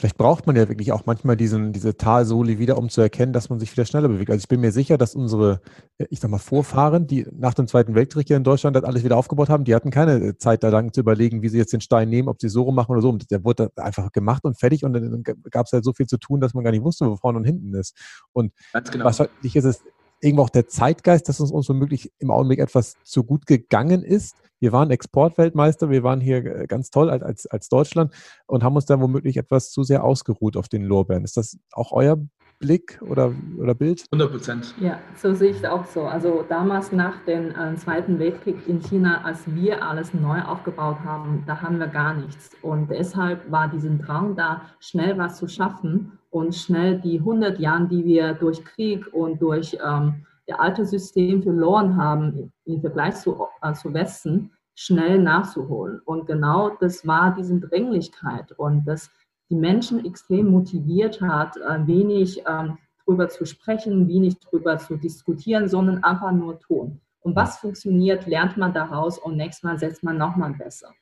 Vielleicht braucht man ja wirklich auch manchmal diesen, diese Talsohle wieder, um zu erkennen, dass man sich wieder schneller bewegt. Also ich bin mir sicher, dass unsere, äh, ich sag mal, Vorfahren, die nach dem Zweiten Weltkrieg hier in Deutschland das alles wieder aufgebaut haben, die hatten keine äh, Zeit da lang zu überlegen, wie sie jetzt den Stein nehmen, ob sie so rum machen oder so. Und der wurde einfach gemacht und fertig und dann gab es halt so viel zu tun, dass man gar nicht wusste, wo vorne und hinten ist. Und genau. wahrscheinlich ist es irgendwo auch der Zeitgeist, dass es uns womöglich im Augenblick etwas zu gut gegangen ist. Wir waren Exportweltmeister, wir waren hier äh, ganz toll als, als Deutschland und haben uns da womöglich etwas zu sehr ausgeruht auf den Lorbeeren. Ist das auch euer Blick oder, oder Bild? 100 Prozent. Ja, so sehe ich es auch so. Also damals nach dem äh, Zweiten Weltkrieg in China, als wir alles neu aufgebaut haben, da haben wir gar nichts. Und deshalb war diesen Drang da, schnell was zu schaffen und schnell die 100 Jahre, die wir durch Krieg und durch ähm, das alte System verloren haben im Vergleich zu, äh, zu Westen, schnell nachzuholen. Und genau das war diese Dringlichkeit und das die Menschen extrem motiviert hat, äh, wenig ähm, drüber zu sprechen, wenig drüber zu diskutieren, sondern einfach nur tun. Und was funktioniert, lernt man daraus und nächstes Mal setzt man nochmal besser.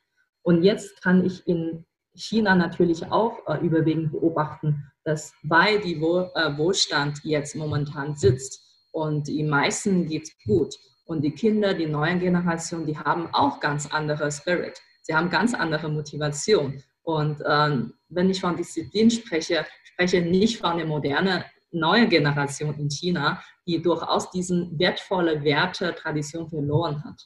Und jetzt kann ich in China natürlich auch äh, überwiegend beobachten, dass weil die Wohl, äh, Wohlstand jetzt momentan sitzt und die meisten geht gut und die Kinder, die neuen Generationen, die haben auch ganz andere Spirit. Sie haben ganz andere Motivation. Und ähm, wenn ich von Disziplin spreche, spreche nicht von der modernen neuen Generation in China, die durchaus diesen wertvolle Werte, Tradition verloren hat.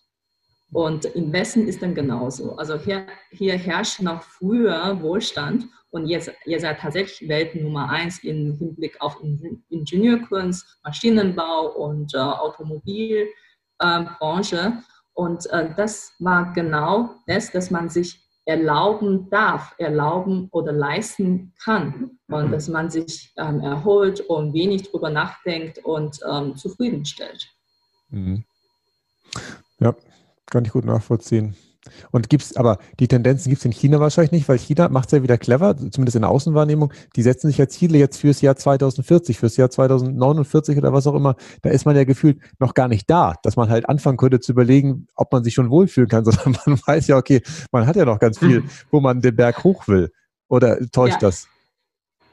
Und im Westen ist dann genauso. Also hier, hier herrscht noch früher Wohlstand und jetzt, ihr seid tatsächlich Welt Nummer eins im Hinblick auf Ingenieurkunst, Maschinenbau und äh, Automobilbranche. Äh, und äh, das war genau das, dass man sich erlauben darf, erlauben oder leisten kann und dass man sich ähm, erholt und wenig drüber nachdenkt und ähm, zufriedenstellt. Mhm. Ja, kann ich gut nachvollziehen. Und gibt's, aber die Tendenzen gibt es in China wahrscheinlich nicht, weil China macht es ja wieder clever, zumindest in der Außenwahrnehmung. Die setzen sich ja Ziele jetzt fürs Jahr 2040, fürs Jahr 2049 oder was auch immer. Da ist man ja gefühlt noch gar nicht da, dass man halt anfangen könnte zu überlegen, ob man sich schon wohlfühlen kann, sondern man weiß ja, okay, man hat ja noch ganz viel, wo man den Berg hoch will. Oder täuscht ja. das?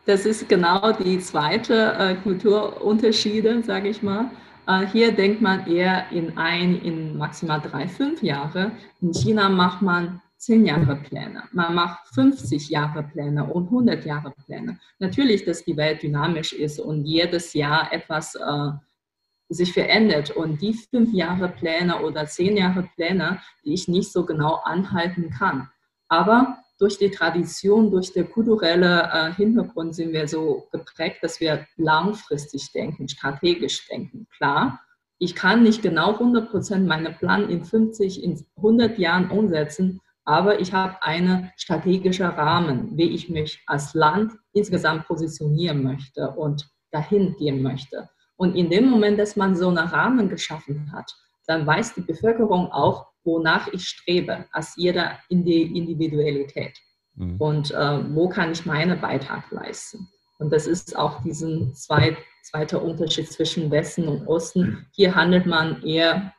Das ist genau die zweite äh, Kulturunterschiede, sage ich mal. Äh, hier denkt man eher in ein, in maximal drei, fünf Jahre. In China macht man zehn Jahre Pläne. Man macht 50 Jahre Pläne und 100 Jahre Pläne. Natürlich, dass die Welt dynamisch ist und jedes Jahr etwas äh, sich verändert. Und die fünf Jahre Pläne oder zehn Jahre Pläne, die ich nicht so genau anhalten kann. Aber durch die Tradition, durch den kulturellen äh, Hintergrund sind wir so geprägt, dass wir langfristig denken, strategisch denken. Klar, ich kann nicht genau 100 Prozent meinen Plan in 50, in 100 Jahren umsetzen, aber ich habe einen strategischen Rahmen, wie ich mich als Land insgesamt positionieren möchte und dahin gehen möchte. Und in dem Moment, dass man so einen Rahmen geschaffen hat, dann weiß die Bevölkerung auch, wonach ich strebe, als jeder in die Individualität. Mhm. Und äh, wo kann ich meinen Beitrag leisten? Und das ist auch diesen zweit, zweiter Unterschied zwischen Westen und Osten. Hier handelt man eher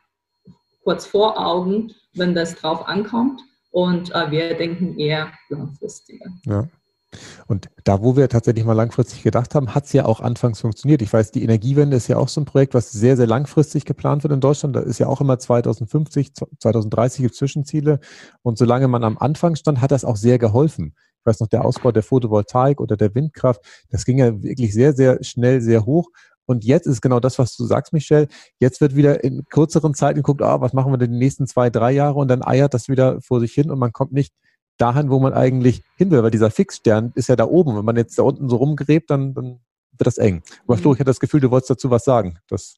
kurz vor Augen, wenn das drauf ankommt. Und äh, wir denken eher langfristiger. Ja. Und da, wo wir tatsächlich mal langfristig gedacht haben, hat es ja auch anfangs funktioniert. Ich weiß, die Energiewende ist ja auch so ein Projekt, was sehr, sehr langfristig geplant wird in Deutschland. Da ist ja auch immer 2050, 2030 Zwischenziele. Und solange man am Anfang stand, hat das auch sehr geholfen. Ich weiß noch, der Ausbau der Photovoltaik oder der Windkraft, das ging ja wirklich sehr, sehr schnell, sehr hoch. Und jetzt ist genau das, was du sagst, Michelle. Jetzt wird wieder in kürzeren Zeiten geguckt, ah, was machen wir denn die nächsten zwei, drei Jahre? Und dann eiert das wieder vor sich hin und man kommt nicht dahin, wo man eigentlich hin will, weil dieser Fixstern ist ja da oben. Wenn man jetzt da unten so rumgräbt, dann, dann wird das eng. Aber Flo, ich hatte das Gefühl, du wolltest dazu was sagen. Das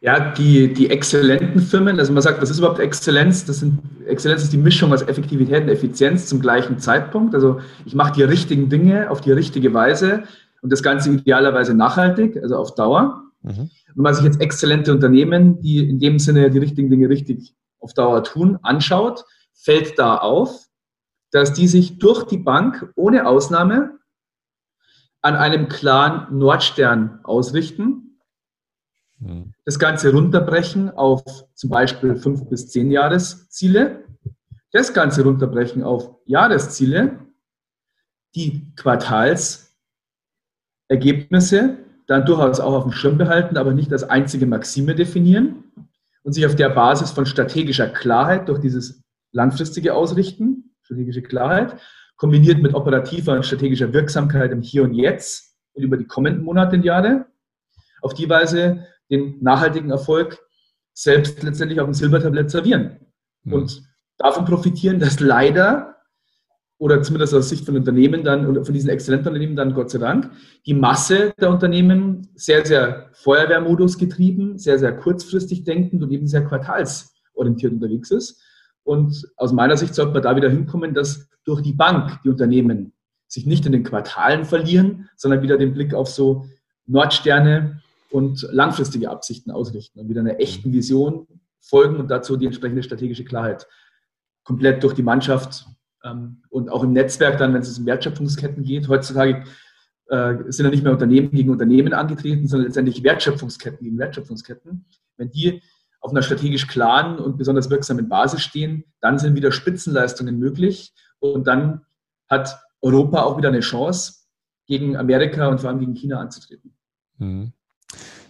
ja, die, die exzellenten Firmen, also man sagt, was ist überhaupt Exzellenz? Das sind, Exzellenz ist die Mischung aus Effektivität und Effizienz zum gleichen Zeitpunkt. Also ich mache die richtigen Dinge auf die richtige Weise und das Ganze idealerweise nachhaltig, also auf Dauer. Mhm. Wenn man sich jetzt exzellente Unternehmen, die in dem Sinne die richtigen Dinge richtig auf Dauer tun, anschaut, fällt da auf, dass die sich durch die Bank ohne Ausnahme an einem klaren Nordstern ausrichten, hm. das Ganze runterbrechen auf zum Beispiel fünf bis zehn Jahresziele, das Ganze runterbrechen auf Jahresziele, die quartals- Ergebnisse dann durchaus auch auf dem Schirm behalten, aber nicht als einzige Maxime definieren und sich auf der Basis von strategischer Klarheit durch dieses langfristige Ausrichten, strategische Klarheit, kombiniert mit operativer und strategischer Wirksamkeit im Hier und Jetzt und über die kommenden Monate und Jahre, auf die Weise den nachhaltigen Erfolg selbst letztendlich auf dem Silbertablett servieren. Mhm. Und davon profitieren, dass leider, oder zumindest aus Sicht von Unternehmen dann, oder von diesen exzellenten Unternehmen dann Gott sei Dank, die Masse der Unternehmen sehr, sehr Feuerwehrmodus getrieben, sehr, sehr kurzfristig denkend und eben sehr quartalsorientiert unterwegs ist. Und aus meiner Sicht sollte man da wieder hinkommen, dass durch die Bank die Unternehmen sich nicht in den Quartalen verlieren, sondern wieder den Blick auf so Nordsterne und langfristige Absichten ausrichten und wieder einer echten Vision folgen und dazu die entsprechende strategische Klarheit komplett durch die Mannschaft ähm, und auch im Netzwerk dann, wenn es um Wertschöpfungsketten geht. Heutzutage äh, sind ja nicht mehr Unternehmen gegen Unternehmen angetreten, sondern letztendlich Wertschöpfungsketten gegen Wertschöpfungsketten. Wenn die auf einer strategisch klaren und besonders wirksamen Basis stehen, dann sind wieder Spitzenleistungen möglich und dann hat Europa auch wieder eine Chance, gegen Amerika und vor allem gegen China anzutreten. Mhm.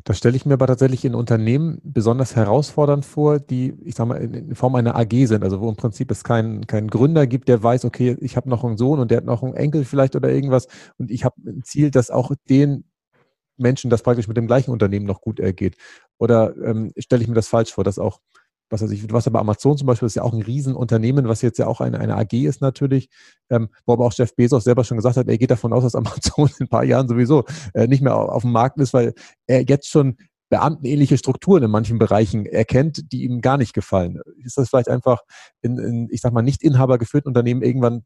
Das stelle ich mir aber tatsächlich in Unternehmen besonders herausfordernd vor, die, ich sage mal, in Form einer AG sind, also wo im Prinzip es keinen keinen Gründer gibt, der weiß, okay, ich habe noch einen Sohn und der hat noch einen Enkel vielleicht oder irgendwas und ich habe ein Ziel, dass auch den Menschen das praktisch mit dem gleichen Unternehmen noch gut ergeht. Oder ähm, stelle ich mir das falsch vor, dass auch, was weiß ich, was aber Amazon zum Beispiel ist ja auch ein Riesenunternehmen, was jetzt ja auch eine, eine AG ist natürlich, ähm, wo aber auch Jeff Bezos selber schon gesagt hat, er geht davon aus, dass Amazon in ein paar Jahren sowieso äh, nicht mehr auf, auf dem Markt ist, weil er jetzt schon beamtenähnliche Strukturen in manchen Bereichen erkennt, die ihm gar nicht gefallen. Ist das vielleicht einfach in, in ich sag mal, nicht inhabergeführten Unternehmen irgendwann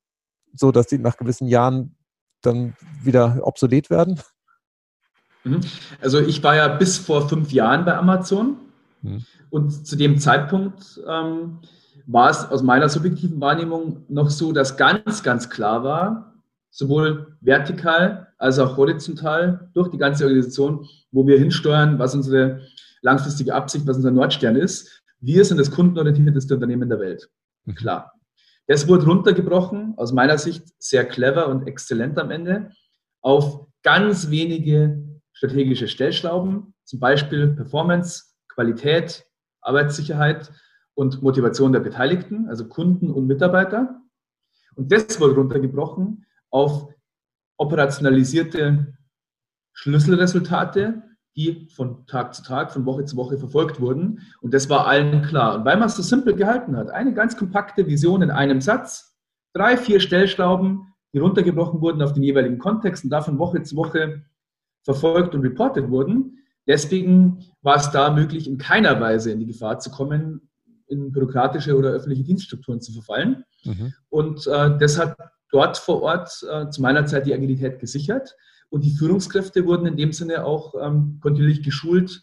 so, dass sie nach gewissen Jahren dann wieder obsolet werden? Mhm. Also ich war ja bis vor fünf Jahren bei Amazon mhm. und zu dem Zeitpunkt ähm, war es aus meiner subjektiven Wahrnehmung noch so, dass ganz, ganz klar war, sowohl vertikal als auch horizontal durch die ganze Organisation, wo wir hinsteuern, was unsere langfristige Absicht, was unser Nordstern ist. Wir sind das kundenorientierteste Unternehmen der Welt. Mhm. Klar. Das wurde runtergebrochen, aus meiner Sicht sehr clever und exzellent am Ende, auf ganz wenige strategische Stellschrauben, zum Beispiel Performance, Qualität, Arbeitssicherheit und Motivation der Beteiligten, also Kunden und Mitarbeiter. Und das wurde runtergebrochen auf operationalisierte Schlüsselresultate, die von Tag zu Tag, von Woche zu Woche verfolgt wurden. Und das war allen klar. Und weil man es so simpel gehalten hat, eine ganz kompakte Vision in einem Satz, drei, vier Stellschrauben, die runtergebrochen wurden auf den jeweiligen Kontext und davon Woche zu Woche verfolgt und reportet wurden. Deswegen war es da möglich, in keiner Weise in die Gefahr zu kommen, in bürokratische oder öffentliche Dienststrukturen zu verfallen. Mhm. Und äh, das hat dort vor Ort äh, zu meiner Zeit die Agilität gesichert. Und die Führungskräfte wurden in dem Sinne auch ähm, kontinuierlich geschult,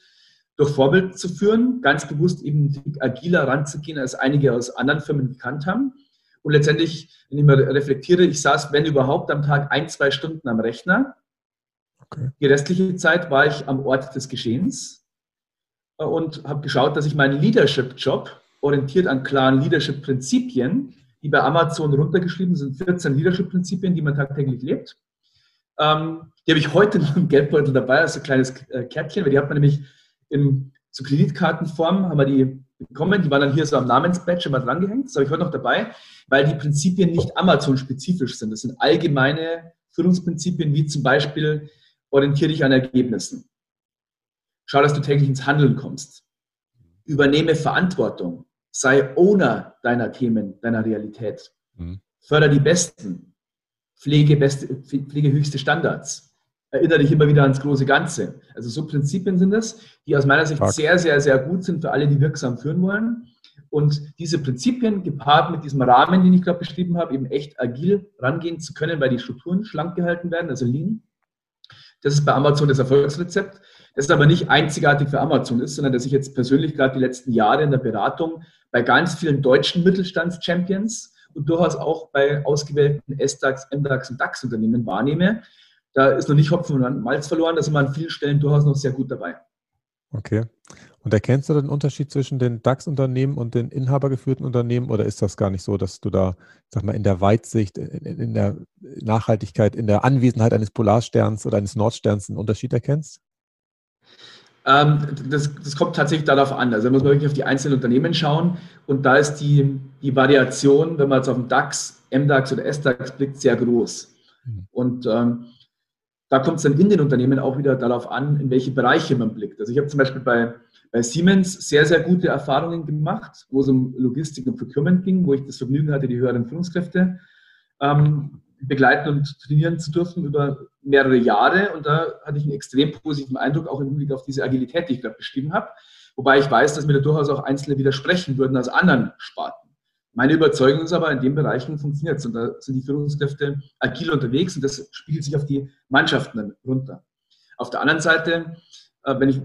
durch Vorbild zu führen, ganz bewusst eben agiler ranzugehen, als einige aus anderen Firmen gekannt haben. Und letztendlich, wenn ich mal reflektiere, ich saß, wenn überhaupt, am Tag ein, zwei Stunden am Rechner Okay. Die restliche Zeit war ich am Ort des Geschehens äh, und habe geschaut, dass ich meinen Leadership-Job orientiert an klaren Leadership-Prinzipien, die bei Amazon runtergeschrieben sind, 14 Leadership-Prinzipien, die man tagtäglich lebt. Ähm, die habe ich heute noch im Geldbeutel dabei, als ein kleines äh, Kärtchen, weil die hat man nämlich in so Kreditkartenform, haben wir die bekommen, die waren dann hier so am Namensbadge immer drangehängt, das habe ich heute noch dabei, weil die Prinzipien nicht Amazon-spezifisch sind. Das sind allgemeine Führungsprinzipien, wie zum Beispiel orientiere dich an Ergebnissen. Schau, dass du täglich ins Handeln kommst. Übernehme Verantwortung. Sei Owner deiner Themen, deiner Realität. Mhm. Förder die Besten. Pflege, beste, pflege höchste Standards. Erinnere dich immer wieder ans große Ganze. Also so Prinzipien sind es, die aus meiner Sicht Tag. sehr, sehr, sehr gut sind für alle, die wirksam führen wollen. Und diese Prinzipien gepaart mit diesem Rahmen, den ich gerade beschrieben habe, eben echt agil rangehen zu können, weil die Strukturen schlank gehalten werden, also lean, das ist bei Amazon das Erfolgsrezept. Das ist aber nicht einzigartig für Amazon ist, sondern dass ich jetzt persönlich gerade die letzten Jahre in der Beratung bei ganz vielen deutschen Mittelstands-Champions und durchaus auch bei ausgewählten S-DAX, MDAX und DAX-Unternehmen wahrnehme. Da ist noch nicht Hopfen und Malz verloren, da sind wir an vielen Stellen durchaus noch sehr gut dabei. Okay. Und erkennst du den Unterschied zwischen den DAX-Unternehmen und den inhabergeführten Unternehmen oder ist das gar nicht so, dass du da, sag mal, in der Weitsicht, in, in der Nachhaltigkeit, in der Anwesenheit eines Polarsterns oder eines Nordsterns einen Unterschied erkennst? Ähm, das, das, kommt tatsächlich darauf an. Also da muss man wirklich auf die einzelnen Unternehmen schauen. Und da ist die, die Variation, wenn man jetzt auf den DAX, MDAX oder SDAX blickt, sehr groß. Mhm. Und ähm, da kommt es dann in den Unternehmen auch wieder darauf an, in welche Bereiche man blickt. Also ich habe zum Beispiel bei bei Siemens sehr, sehr gute Erfahrungen gemacht, wo es um Logistik und Procurement ging, wo ich das Vergnügen hatte, die höheren Führungskräfte ähm, begleiten und trainieren zu dürfen über mehrere Jahre. Und da hatte ich einen extrem positiven Eindruck, auch im Hinblick auf diese Agilität, die ich gerade beschrieben habe. Wobei ich weiß, dass mir da durchaus auch Einzelne widersprechen würden aus anderen Sparten. Meine Überzeugung ist aber, in den Bereichen funktioniert es. Und da sind die Führungskräfte agil unterwegs und das spiegelt sich auf die Mannschaften runter. Auf der anderen Seite, äh, wenn ich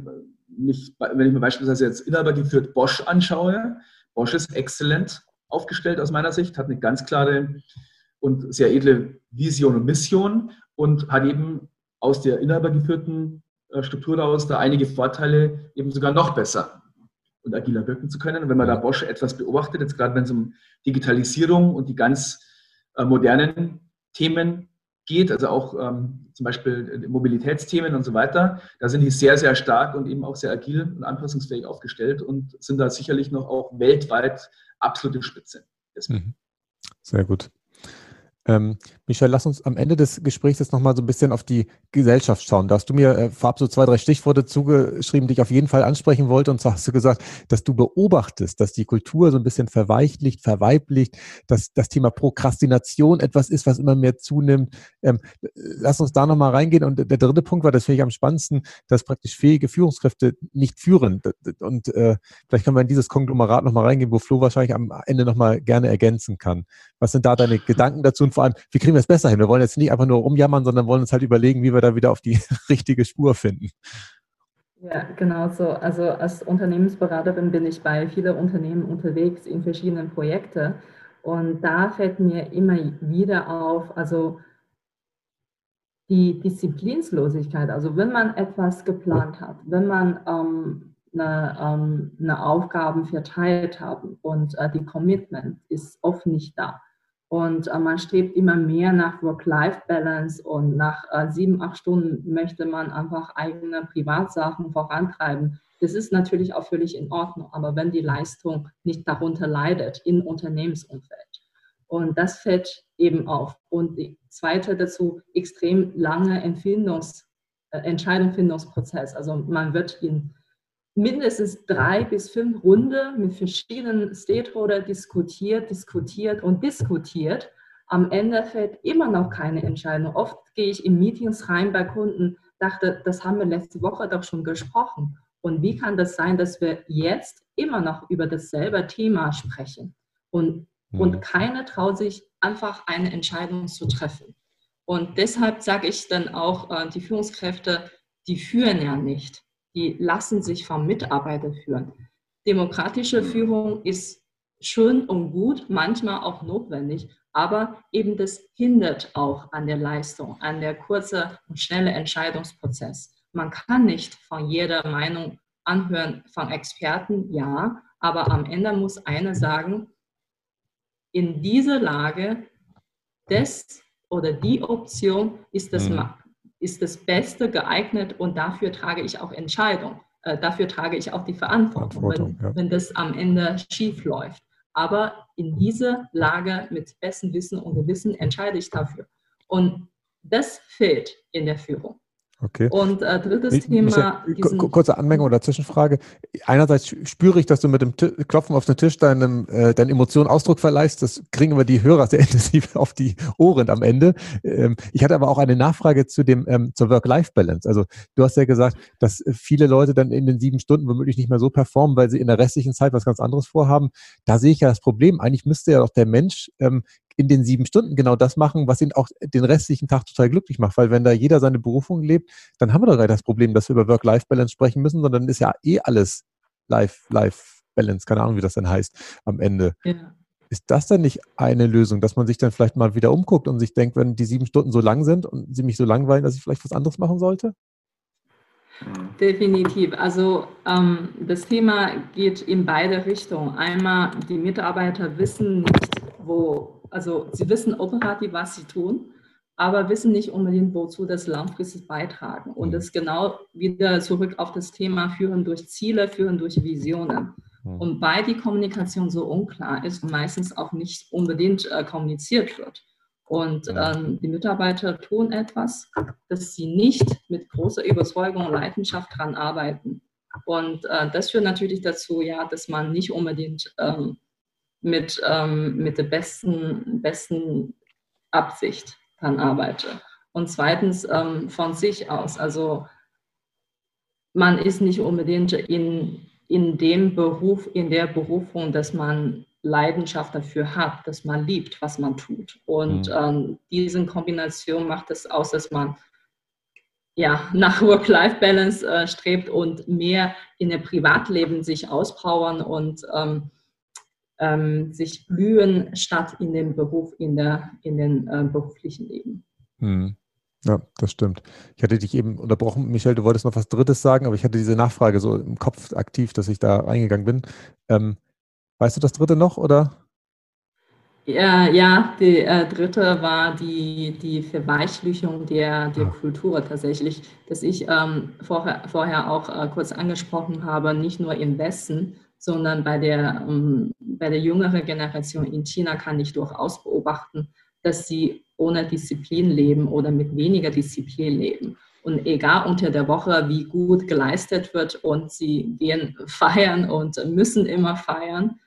mich, wenn ich mir beispielsweise jetzt Inhaber geführt Bosch anschaue, Bosch ist exzellent aufgestellt aus meiner Sicht, hat eine ganz klare und sehr edle Vision und Mission und hat eben aus der inhabergeführten äh, Struktur daraus da einige Vorteile, eben sogar noch besser und agiler wirken zu können. Und wenn man da Bosch etwas beobachtet, jetzt gerade wenn es um Digitalisierung und die ganz äh, modernen Themen geht, also auch ähm, zum Beispiel Mobilitätsthemen und so weiter, da sind die sehr, sehr stark und eben auch sehr agil und anpassungsfähig aufgestellt und sind da sicherlich noch auch weltweit absolute Spitze. Mhm. Sehr gut. Ähm, Michel, lass uns am Ende des Gesprächs jetzt nochmal so ein bisschen auf die Gesellschaft schauen. Da hast du mir äh, vorab so zwei, drei Stichworte zugeschrieben, die ich auf jeden Fall ansprechen wollte. Und zwar hast du gesagt, dass du beobachtest, dass die Kultur so ein bisschen verweichlicht, verweiblicht, dass das Thema Prokrastination etwas ist, was immer mehr zunimmt. Ähm, lass uns da nochmal reingehen. Und der dritte Punkt war, das finde ich am spannendsten, dass praktisch fähige Führungskräfte nicht führen. Und äh, vielleicht können wir in dieses Konglomerat nochmal reingehen, wo Flo wahrscheinlich am Ende nochmal gerne ergänzen kann. Was sind da deine Gedanken dazu? Und vor allem, wie kriegen wir es besser hin? Wir wollen jetzt nicht einfach nur rumjammern, sondern wollen uns halt überlegen, wie wir da wieder auf die richtige Spur finden. Ja, genau so. Also als Unternehmensberaterin bin ich bei vielen Unternehmen unterwegs in verschiedenen Projekten. Und da fällt mir immer wieder auf, also die Disziplinslosigkeit. Also wenn man etwas geplant hat, wenn man ähm, eine, ähm, eine Aufgaben verteilt hat und äh, die Commitment ist oft nicht da. Und äh, man strebt immer mehr nach Work-Life-Balance und nach äh, sieben, acht Stunden möchte man einfach eigene Privatsachen vorantreiben. Das ist natürlich auch völlig in Ordnung, aber wenn die Leistung nicht darunter leidet im Unternehmensumfeld. Und das fällt eben auf. Und die zweite dazu, extrem lange äh, Entscheidungsfindungsprozess. Also man wird in mindestens drei bis fünf Runden mit verschiedenen Stakeholdern diskutiert, diskutiert und diskutiert. Am Ende fällt immer noch keine Entscheidung. Oft gehe ich in Meetings rein bei Kunden, dachte, das haben wir letzte Woche doch schon gesprochen. Und wie kann das sein, dass wir jetzt immer noch über dasselbe Thema sprechen? Und, mhm. und keiner traut sich einfach eine Entscheidung zu treffen. Und deshalb sage ich dann auch, äh, die Führungskräfte, die führen ja nicht die lassen sich vom Mitarbeiter führen. Demokratische Führung ist schön und gut, manchmal auch notwendig, aber eben das hindert auch an der Leistung, an der kurze und schnelle Entscheidungsprozess. Man kann nicht von jeder Meinung anhören von Experten, ja, aber am Ende muss einer sagen, in dieser Lage, das oder die Option ist das mhm ist das Beste geeignet und dafür trage ich auch Entscheidung. Äh, dafür trage ich auch die Verantwortung, Verantwortung wenn, ja. wenn das am Ende schief läuft. Aber in dieser Lage mit bestem Wissen und Gewissen entscheide ich dafür. Und das fehlt in der Führung. Okay. Und äh, drittes ich, Thema. Kurze Anmerkung oder Zwischenfrage. Einerseits spüre ich, dass du mit dem T Klopfen auf den Tisch deinem, äh, deinen Emotionen Ausdruck verleihst. Das kriegen immer die Hörer sehr intensiv auf die Ohren am Ende. Ähm, ich hatte aber auch eine Nachfrage zu dem, ähm, zur Work-Life-Balance. Also du hast ja gesagt, dass viele Leute dann in den sieben Stunden womöglich nicht mehr so performen, weil sie in der restlichen Zeit was ganz anderes vorhaben. Da sehe ich ja das Problem. Eigentlich müsste ja doch der Mensch ähm, in den sieben Stunden genau das machen, was ihn auch den restlichen Tag total glücklich macht. Weil wenn da jeder seine Berufung lebt, dann haben wir doch gar nicht das Problem, dass wir über Work-Life-Balance sprechen müssen, sondern ist ja eh alles Life-Life-Balance, keine Ahnung, wie das denn heißt am Ende. Ja. Ist das denn nicht eine Lösung, dass man sich dann vielleicht mal wieder umguckt und sich denkt, wenn die sieben Stunden so lang sind und sie mich so langweilen, dass ich vielleicht was anderes machen sollte? Definitiv. Also ähm, das Thema geht in beide Richtungen. Einmal, die Mitarbeiter wissen nicht, wo, also sie wissen operativ, was sie tun, aber wissen nicht unbedingt, wozu das langfristig beitragen. Und mhm. das genau wieder zurück auf das Thema führen durch Ziele, führen durch Visionen. Mhm. Und weil die Kommunikation so unklar ist und meistens auch nicht unbedingt äh, kommuniziert wird. Und ähm, die Mitarbeiter tun etwas, dass sie nicht mit großer Überzeugung und Leidenschaft daran arbeiten. Und äh, das führt natürlich dazu, ja, dass man nicht unbedingt ähm, mit, ähm, mit der besten, besten Absicht daran arbeitet. Und zweitens ähm, von sich aus. Also man ist nicht unbedingt in, in dem Beruf, in der Berufung, dass man Leidenschaft dafür hat, dass man liebt, was man tut. Und mhm. ähm, diese Kombination macht es aus, dass man ja, nach Work-Life-Balance äh, strebt und mehr in der Privatleben sich auspowern und ähm, ähm, sich blühen, statt in dem Beruf, in, der, in den äh, beruflichen Leben. Mhm. Ja, das stimmt. Ich hatte dich eben unterbrochen, Michelle, du wolltest noch was Drittes sagen, aber ich hatte diese Nachfrage so im Kopf aktiv, dass ich da reingegangen bin. Ähm, weißt du das Dritte noch oder? Ja, ja die äh, dritte war die, die Verweichlichung der, der ah. Kultur tatsächlich, dass ich ähm, vorher, vorher auch äh, kurz angesprochen habe, nicht nur im Westen, sondern bei der, ähm, bei der jüngeren Generation in China kann ich durchaus beobachten, dass sie ohne Disziplin leben oder mit weniger Disziplin leben. Und egal unter der Woche, wie gut geleistet wird und sie gehen feiern und müssen immer feiern.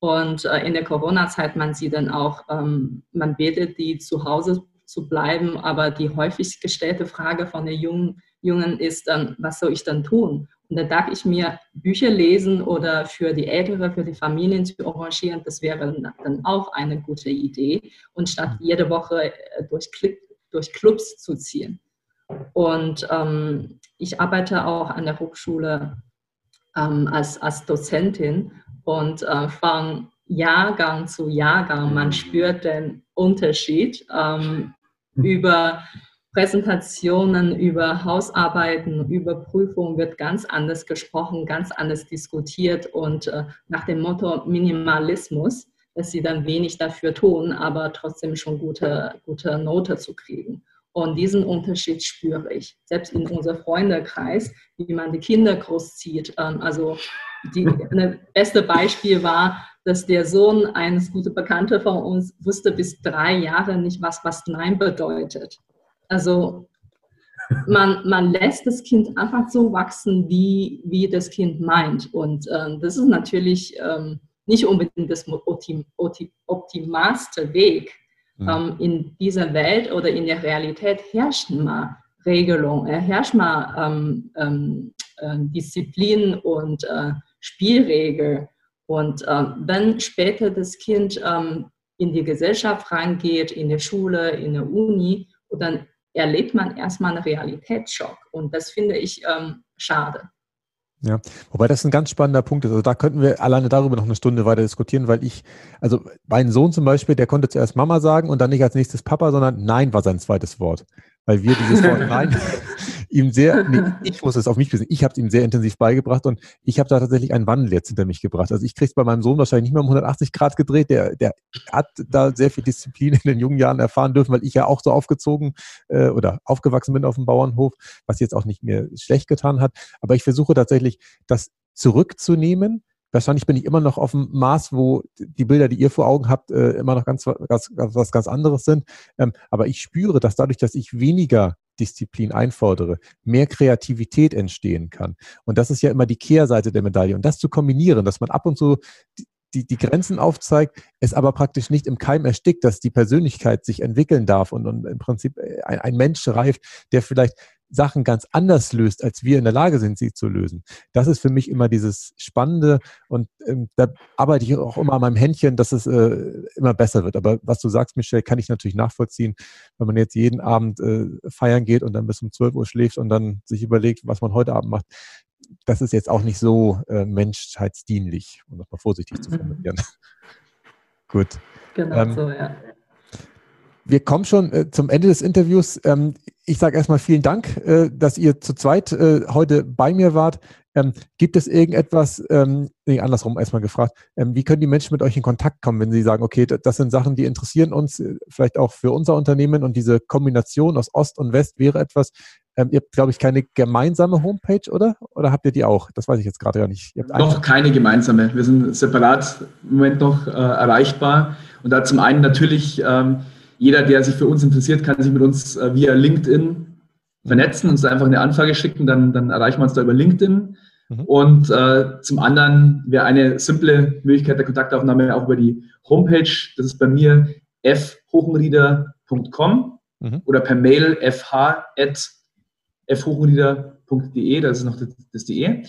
Und äh, in der Corona-Zeit, man sieht dann auch, ähm, man betet, die zu Hause zu bleiben, aber die häufig gestellte Frage von den Jungen, Jungen ist dann, was soll ich dann tun? Und da dachte ich mir, Bücher lesen oder für die Ältere, für die Familien zu arrangieren, das wäre dann auch eine gute Idee. Und statt jede Woche äh, durch, durch Clubs zu ziehen. Und ähm, ich arbeite auch an der Hochschule ähm, als, als Dozentin und äh, von Jahrgang zu Jahrgang, man spürt den Unterschied ähm, mhm. über Präsentationen über Hausarbeiten, über Prüfungen wird ganz anders gesprochen, ganz anders diskutiert und äh, nach dem Motto Minimalismus, dass sie dann wenig dafür tun, aber trotzdem schon gute, gute Note zu kriegen. Und diesen Unterschied spüre ich. Selbst in unserem Freundekreis, wie man die Kinder großzieht. Ähm, also das beste Beispiel war, dass der Sohn eines guten Bekannten von uns wusste bis drei Jahre nicht, was, was Nein bedeutet. Also man, man lässt das Kind einfach so wachsen, wie, wie das Kind meint. Und ähm, das ist natürlich ähm, nicht unbedingt das optim, optim, optimalste Weg. Mhm. Ähm, in dieser Welt oder in der Realität herrschen mal Regelungen, äh, herrscht mal ähm, ähm, äh, Disziplin und äh, Spielregel. Und äh, wenn später das Kind ähm, in die Gesellschaft reingeht, in der Schule, in der Uni, dann erlebt man erstmal einen Realitätsschock. Und das finde ich ähm, schade. Ja, wobei das ein ganz spannender Punkt ist. Also da könnten wir alleine darüber noch eine Stunde weiter diskutieren, weil ich, also mein Sohn zum Beispiel, der konnte zuerst Mama sagen und dann nicht als nächstes Papa, sondern Nein war sein zweites Wort. Weil wir dieses Wort Nein ihm sehr, nee, ich muss es auf mich wissen, ich habe es ihm sehr intensiv beigebracht und ich habe da tatsächlich einen Wandel jetzt hinter mich gebracht. Also ich kriege es bei meinem Sohn wahrscheinlich nicht mehr um 180 Grad gedreht, der, der hat da sehr viel Disziplin in den jungen Jahren erfahren dürfen, weil ich ja auch so aufgezogen äh, oder aufgewachsen bin auf dem Bauernhof, was jetzt auch nicht mehr schlecht getan hat. Aber ich versuche tatsächlich, das zurückzunehmen, wahrscheinlich bin ich immer noch auf dem Maß, wo die Bilder, die ihr vor Augen habt, äh, immer noch ganz, ganz, was ganz anderes sind. Ähm, aber ich spüre, dass dadurch, dass ich weniger Disziplin einfordere, mehr Kreativität entstehen kann. Und das ist ja immer die Kehrseite der Medaille. Und das zu kombinieren, dass man ab und zu die, die Grenzen aufzeigt, es aber praktisch nicht im Keim erstickt, dass die Persönlichkeit sich entwickeln darf und, und im Prinzip ein, ein Mensch reift, der vielleicht Sachen ganz anders löst, als wir in der Lage sind, sie zu lösen. Das ist für mich immer dieses Spannende und ähm, da arbeite ich auch immer an meinem Händchen, dass es äh, immer besser wird. Aber was du sagst, Michelle, kann ich natürlich nachvollziehen, wenn man jetzt jeden Abend äh, feiern geht und dann bis um 12 Uhr schläft und dann sich überlegt, was man heute Abend macht. Das ist jetzt auch nicht so äh, menschheitsdienlich, um das mal vorsichtig zu mhm. formulieren. Gut. Genau ähm, so, ja. Wir kommen schon äh, zum Ende des Interviews. Ähm, ich sage erstmal vielen Dank, äh, dass ihr zu zweit äh, heute bei mir wart. Ähm, gibt es irgendetwas, ähm, nee, andersrum erstmal gefragt, ähm, wie können die Menschen mit euch in Kontakt kommen, wenn sie sagen, okay, das sind Sachen, die interessieren uns, äh, vielleicht auch für unser Unternehmen und diese Kombination aus Ost und West wäre etwas. Ähm, ihr habt, glaube ich, keine gemeinsame Homepage, oder? Oder habt ihr die auch? Das weiß ich jetzt gerade gar nicht. noch keine gemeinsame. Wir sind separat im Moment noch äh, erreichbar. Und da zum einen natürlich ähm, jeder, der sich für uns interessiert, kann sich mit uns äh, via LinkedIn vernetzen, uns einfach eine Anfrage schicken, dann, dann erreichen wir uns da über LinkedIn. Mhm. Und äh, zum anderen wäre eine simple Möglichkeit der Kontaktaufnahme auch über die Homepage. Das ist bei mir fhochenrieder.com mhm. oder per Mail fh.fhochenrieder.de, das ist noch das, das DE.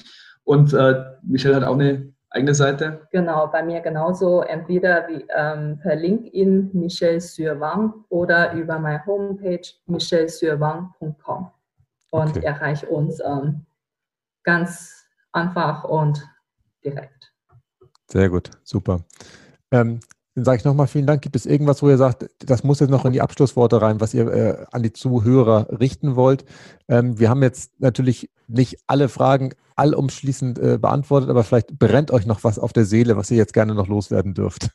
Und äh, Michelle hat auch eine eigene Seite? Genau, bei mir genauso. Entweder wie, ähm, per LinkedIn Michelle Surwang oder über meine Homepage michellesurwang.com und okay. erreicht uns ähm, ganz einfach und direkt. Sehr gut, super. Ähm, sage ich nochmal vielen Dank. Gibt es irgendwas, wo ihr sagt, das muss jetzt noch in die Abschlussworte rein, was ihr äh, an die Zuhörer richten wollt? Ähm, wir haben jetzt natürlich nicht alle Fragen allumschließend äh, beantwortet, aber vielleicht brennt euch noch was auf der Seele, was ihr jetzt gerne noch loswerden dürft.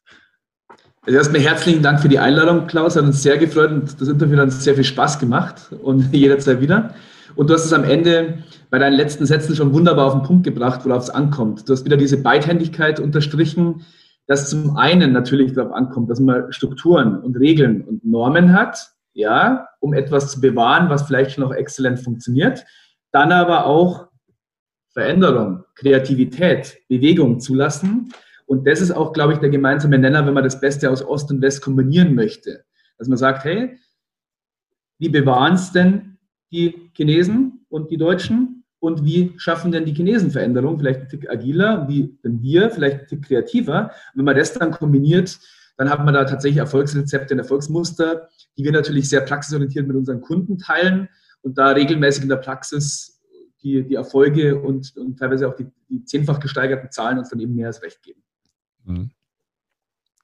Also erstmal herzlichen Dank für die Einladung, Klaus. Hat uns sehr gefreut und das Interview hat uns sehr viel Spaß gemacht und jederzeit wieder. Und du hast es am Ende bei deinen letzten Sätzen schon wunderbar auf den Punkt gebracht, worauf es ankommt. Du hast wieder diese Beidhändigkeit unterstrichen, dass zum einen natürlich darauf ankommt, dass man Strukturen und Regeln und Normen hat, ja, um etwas zu bewahren, was vielleicht schon auch exzellent funktioniert, dann aber auch Veränderung, Kreativität, Bewegung zulassen. Und das ist auch, glaube ich, der gemeinsame Nenner, wenn man das Beste aus Ost und West kombinieren möchte. Dass man sagt, hey, wie bewahren es denn die Chinesen und die Deutschen? Und wie schaffen denn die Chinesen Veränderung? Vielleicht ein Tick agiler, wie denn wir, vielleicht ein Tick kreativer. Und wenn man das dann kombiniert, dann hat man da tatsächlich Erfolgsrezepte und Erfolgsmuster, die wir natürlich sehr praxisorientiert mit unseren Kunden teilen und da regelmäßig in der Praxis die, die Erfolge und, und teilweise auch die, die zehnfach gesteigerten Zahlen uns dann eben mehr als recht geben. Mhm.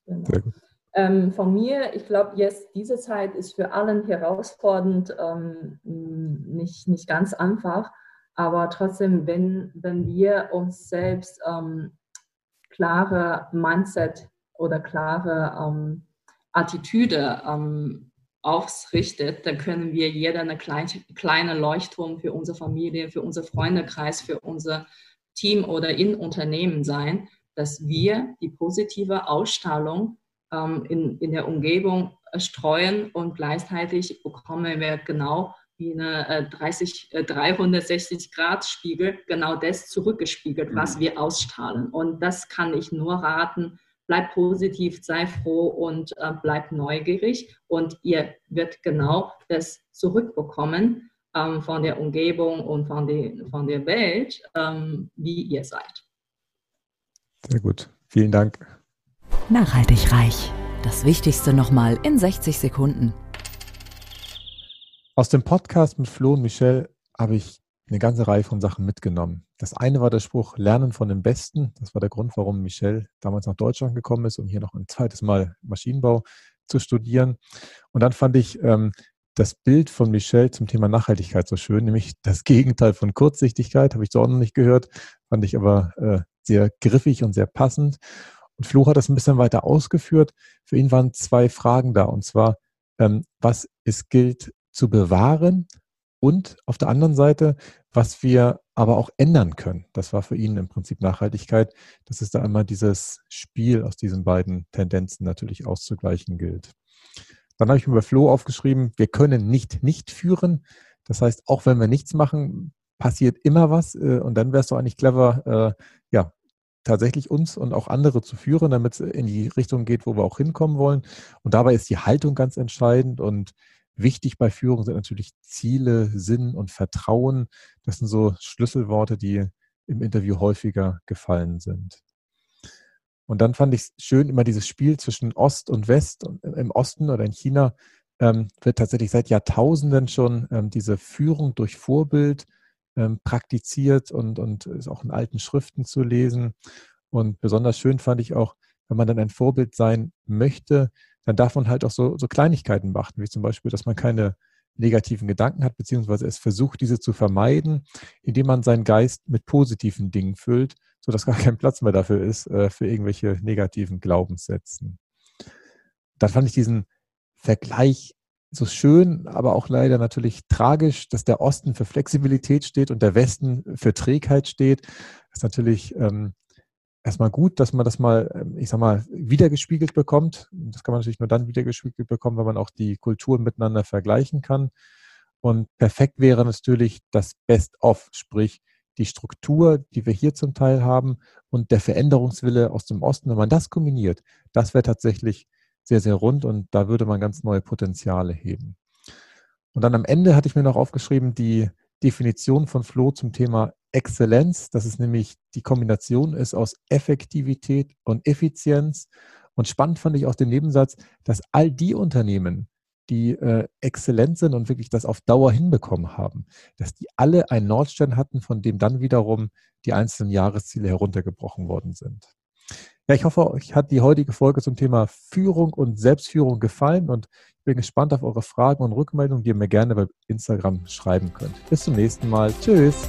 Genau. Ähm, von mir, ich glaube, jetzt diese Zeit ist für allen herausfordernd, ähm, nicht, nicht ganz einfach. Aber trotzdem, wenn, wenn wir uns selbst ähm, klare Mindset oder klare ähm, Attitüde ähm, ausrichtet, dann können wir jeder eine kleine, kleine Leuchtturm für unsere Familie, für unser Freundekreis, für unser Team oder in Unternehmen sein, dass wir die positive Ausstrahlung ähm, in, in der Umgebung streuen und gleichzeitig bekommen wir genau wie eine 30, äh, 360 äh, Grad Spiegel genau das zurückgespiegelt, was mhm. wir ausstrahlen. Und das kann ich nur raten. Bleib positiv, sei froh und äh, bleib neugierig. Und ihr wird genau das zurückbekommen ähm, von der Umgebung und von, die, von der Welt, ähm, wie ihr seid. Sehr gut. Vielen Dank. Nachhaltig reich. Das Wichtigste nochmal in 60 Sekunden. Aus dem Podcast mit Flo und Michelle habe ich eine ganze Reihe von Sachen mitgenommen. Das eine war der Spruch Lernen von dem Besten. Das war der Grund, warum Michelle damals nach Deutschland gekommen ist, um hier noch ein zweites Mal Maschinenbau zu studieren. Und dann fand ich ähm, das Bild von Michelle zum Thema Nachhaltigkeit so schön, nämlich das Gegenteil von Kurzsichtigkeit, habe ich so auch noch nicht gehört, fand ich aber äh, sehr griffig und sehr passend. Und Flo hat das ein bisschen weiter ausgeführt. Für ihn waren zwei Fragen da, und zwar, ähm, was es gilt zu bewahren und auf der anderen Seite, was wir aber auch ändern können. Das war für ihn im Prinzip Nachhaltigkeit, dass es da einmal dieses Spiel aus diesen beiden Tendenzen natürlich auszugleichen gilt. Dann habe ich mir bei Flo aufgeschrieben, wir können nicht nicht führen. Das heißt, auch wenn wir nichts machen, passiert immer was. Äh, und dann wäre es doch eigentlich clever, äh, ja, tatsächlich uns und auch andere zu führen, damit es in die Richtung geht, wo wir auch hinkommen wollen. Und dabei ist die Haltung ganz entscheidend und Wichtig bei Führung sind natürlich Ziele, Sinn und Vertrauen. Das sind so Schlüsselworte, die im Interview häufiger gefallen sind. Und dann fand ich schön immer dieses Spiel zwischen Ost und West. Und Im Osten oder in China ähm, wird tatsächlich seit Jahrtausenden schon ähm, diese Führung durch Vorbild ähm, praktiziert und, und ist auch in alten Schriften zu lesen. Und besonders schön fand ich auch, wenn man dann ein Vorbild sein möchte, dann darf man halt auch so, so Kleinigkeiten beachten, wie zum Beispiel, dass man keine negativen Gedanken hat, beziehungsweise es versucht, diese zu vermeiden, indem man seinen Geist mit positiven Dingen füllt, sodass gar kein Platz mehr dafür ist, äh, für irgendwelche negativen Glaubenssätzen. Dann fand ich diesen Vergleich so schön, aber auch leider natürlich tragisch, dass der Osten für Flexibilität steht und der Westen für Trägheit steht. Das ist natürlich ähm, erstmal gut, dass man das mal, ähm, ich sag mal, wiedergespiegelt bekommt. Das kann man natürlich nur dann wiedergespiegelt bekommen, wenn man auch die Kulturen miteinander vergleichen kann. Und perfekt wäre natürlich das Best-of, sprich die Struktur, die wir hier zum Teil haben und der Veränderungswille aus dem Osten. Wenn man das kombiniert, das wäre tatsächlich sehr, sehr rund und da würde man ganz neue Potenziale heben. Und dann am Ende hatte ich mir noch aufgeschrieben, die Definition von Flo zum Thema Exzellenz, dass es nämlich die Kombination ist aus Effektivität und Effizienz. Und spannend fand ich auch den Nebensatz, dass all die Unternehmen, die äh, exzellent sind und wirklich das auf Dauer hinbekommen haben, dass die alle einen Nordstern hatten, von dem dann wiederum die einzelnen Jahresziele heruntergebrochen worden sind. Ja, ich hoffe, euch hat die heutige Folge zum Thema Führung und Selbstführung gefallen und ich bin gespannt auf eure Fragen und Rückmeldungen, die ihr mir gerne bei Instagram schreiben könnt. Bis zum nächsten Mal. Tschüss.